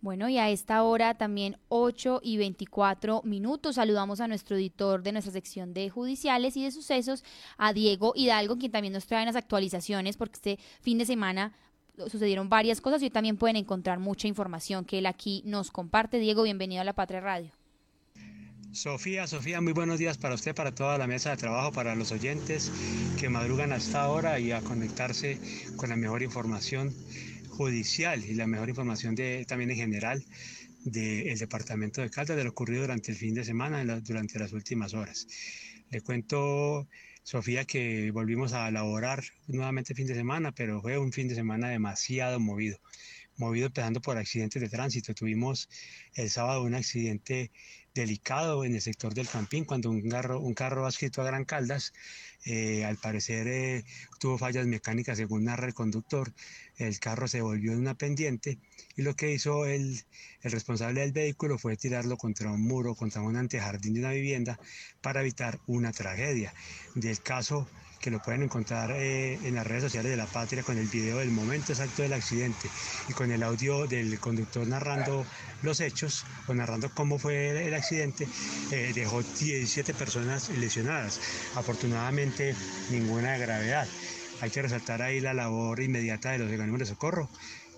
Bueno, y a esta hora también 8 y 24 minutos. Saludamos a nuestro editor de nuestra sección de judiciales y de sucesos, a Diego Hidalgo, quien también nos trae las actualizaciones, porque este fin de semana sucedieron varias cosas y también pueden encontrar mucha información que él aquí nos comparte. Diego, bienvenido a la Patria Radio. Sofía, Sofía, muy buenos días para usted, para toda la mesa de trabajo, para los oyentes que madrugan hasta ahora y a conectarse con la mejor información judicial y la mejor información de, también en general del departamento de Caldas de lo ocurrido durante el fin de semana, durante las últimas horas. Le cuento, Sofía, que volvimos a elaborar nuevamente el fin de semana, pero fue un fin de semana demasiado movido. Movido empezando por accidentes de tránsito. Tuvimos el sábado un accidente delicado en el sector del Campín cuando un carro, un carro adscrito a Gran Caldas, eh, al parecer eh, tuvo fallas mecánicas según narra el conductor, el carro se volvió en una pendiente y lo que hizo el, el responsable del vehículo fue tirarlo contra un muro, contra un antejardín de una vivienda para evitar una tragedia. Del caso que lo pueden encontrar eh, en las redes sociales de La Patria con el video del momento exacto del accidente y con el audio del conductor narrando los hechos o narrando cómo fue el accidente, eh, dejó 17 personas lesionadas. Afortunadamente ninguna de gravedad. Hay que resaltar ahí la labor inmediata de los organismos de socorro.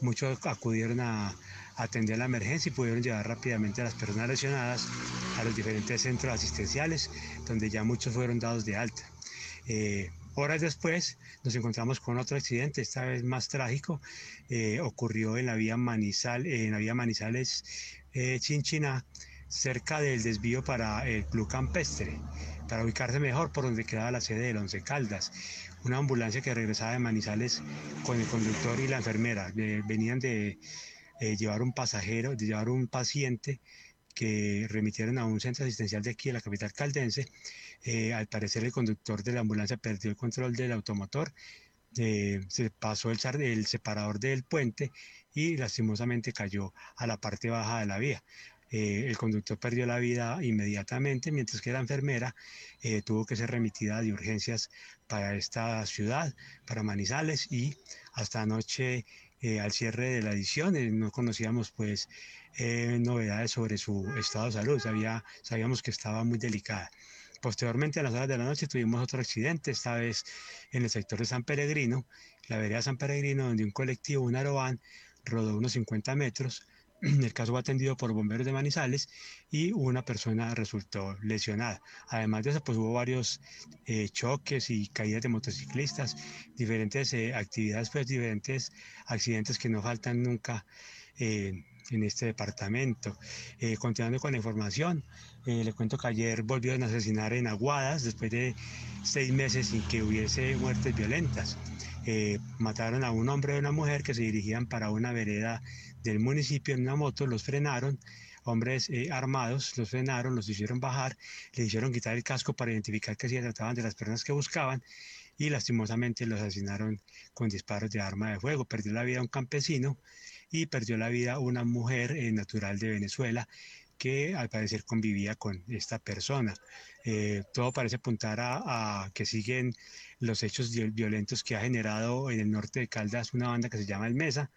Muchos acudieron a atender la emergencia y pudieron llevar rápidamente a las personas lesionadas a los diferentes centros asistenciales, donde ya muchos fueron dados de alta. Eh, horas después nos encontramos con otro accidente, esta vez más trágico, eh, ocurrió en la vía, Manizal, en la vía Manizales eh, Chinchiná, cerca del desvío para el Club Campestre, para ubicarse mejor por donde quedaba la sede del Once Caldas. Una ambulancia que regresaba de Manizales con el conductor y la enfermera. venían de llevar un pasajero, de llevar un paciente que remitieron a un centro asistencial de aquí, de la capital caldense. Eh, al parecer el conductor de la ambulancia perdió el control del automotor, eh, se pasó el, el separador del puente y lastimosamente cayó a la parte baja de la vía. Eh, el conductor perdió la vida inmediatamente, mientras que la enfermera tuvo que ser remitida de urgencias para esta ciudad, para Manizales, y hasta anoche, al cierre de la edición, no conocíamos pues eh, novedades sobre su estado de salud. sabíamos que estaba muy delicada. Posteriormente, a las horas de la noche, tuvimos otro accidente, esta vez en el sector de San Peregrino, la vereda San Peregrino, donde un colectivo, un aerobán, rodó unos 50 metros. El caso fue atendido por bomberos de Manizales y una persona resultó lesionada. Además de eso, pues hubo varios eh, choques y caídas de motociclistas, diferentes eh, actividades, pues diferentes accidentes que no faltan nunca en este departamento. Eh, continuando con la información, eh, le cuento que ayer volvieron a asesinar en Aguadas después de seis meses sin que hubiese muertes violentas. Eh, mataron a un hombre y una mujer que se dirigían para una vereda del municipio en una moto, los frenaron, hombres armados los frenaron, los hicieron bajar, le hicieron quitar el casco para identificar que se trataban de las personas que buscaban y lastimosamente los asesinaron con disparos de arma de fuego. Perdió la vida un campesino y perdió la vida una mujer eh, natural de Venezuela que al parecer convivía con esta persona. Eh, todo parece apuntar a, que siguen los hechos violentos que ha generado en el norte de Caldas una banda que se llama El Mesa,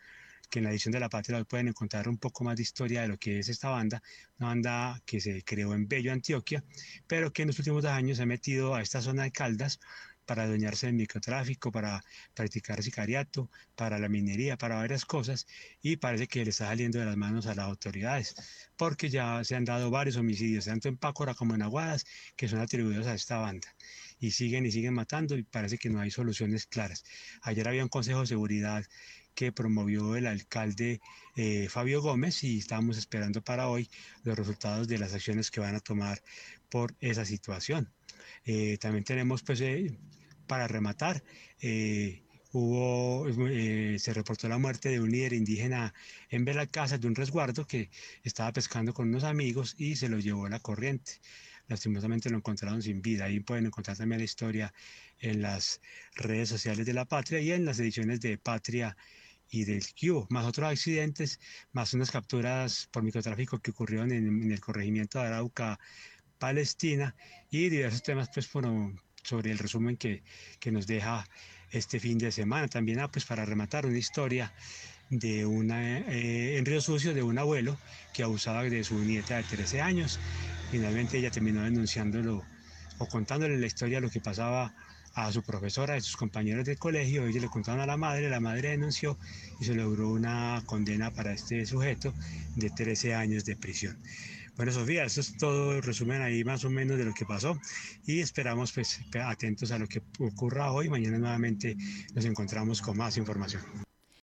que en la edición de La Patria pueden encontrar un poco más de historia de lo que es esta banda, una banda que se creó en Bello, Antioquia, pero que en los últimos años se ha metido a esta zona de Caldas para adueñarse del microtráfico, para practicar sicariato, para la minería, para varias cosas, y parece que le está saliendo de las manos a las autoridades, porque ya se han dado varios homicidios, tanto en Pácora como en Aguadas, que son atribuidos a esta banda. Y siguen y siguen matando y parece que no hay soluciones claras. Ayer había un Consejo de Seguridad que promovió el alcalde eh, Fabio Gómez y estamos esperando para hoy los resultados de las acciones que van a tomar por esa situación. Eh, también tenemos, pues, eh, para rematar, eh, hubo, se reportó la muerte de un líder indígena en Belacasa de un resguardo que estaba pescando con unos amigos y se lo llevó a la corriente. Lastimosamente lo encontraron sin vida. Ahí pueden encontrar también la historia en las redes sociales de la Patria y en las ediciones de Patria y del Cubo, más otros accidentes, más unas capturas por microtráfico que ocurrieron en, en el corregimiento de Arauca Palestina y diversos temas pues sobre el resumen que, que, nos deja este fin de semana. También ah, pues para rematar una historia de una, eh, en Río Sucio de un abuelo que abusaba de su nieta de 13 años. Finalmente ella terminó denunciándolo o contándole la historia de lo que pasaba a su profesora, a sus compañeros del colegio, ellos le contaron a la madre, la madre denunció y se logró una condena para este sujeto de 13 años de prisión. Bueno, Sofía, eso es todo el resumen ahí más o menos de lo que pasó y esperamos pues atentos a lo que ocurra hoy. Mañana nuevamente nos encontramos con más información.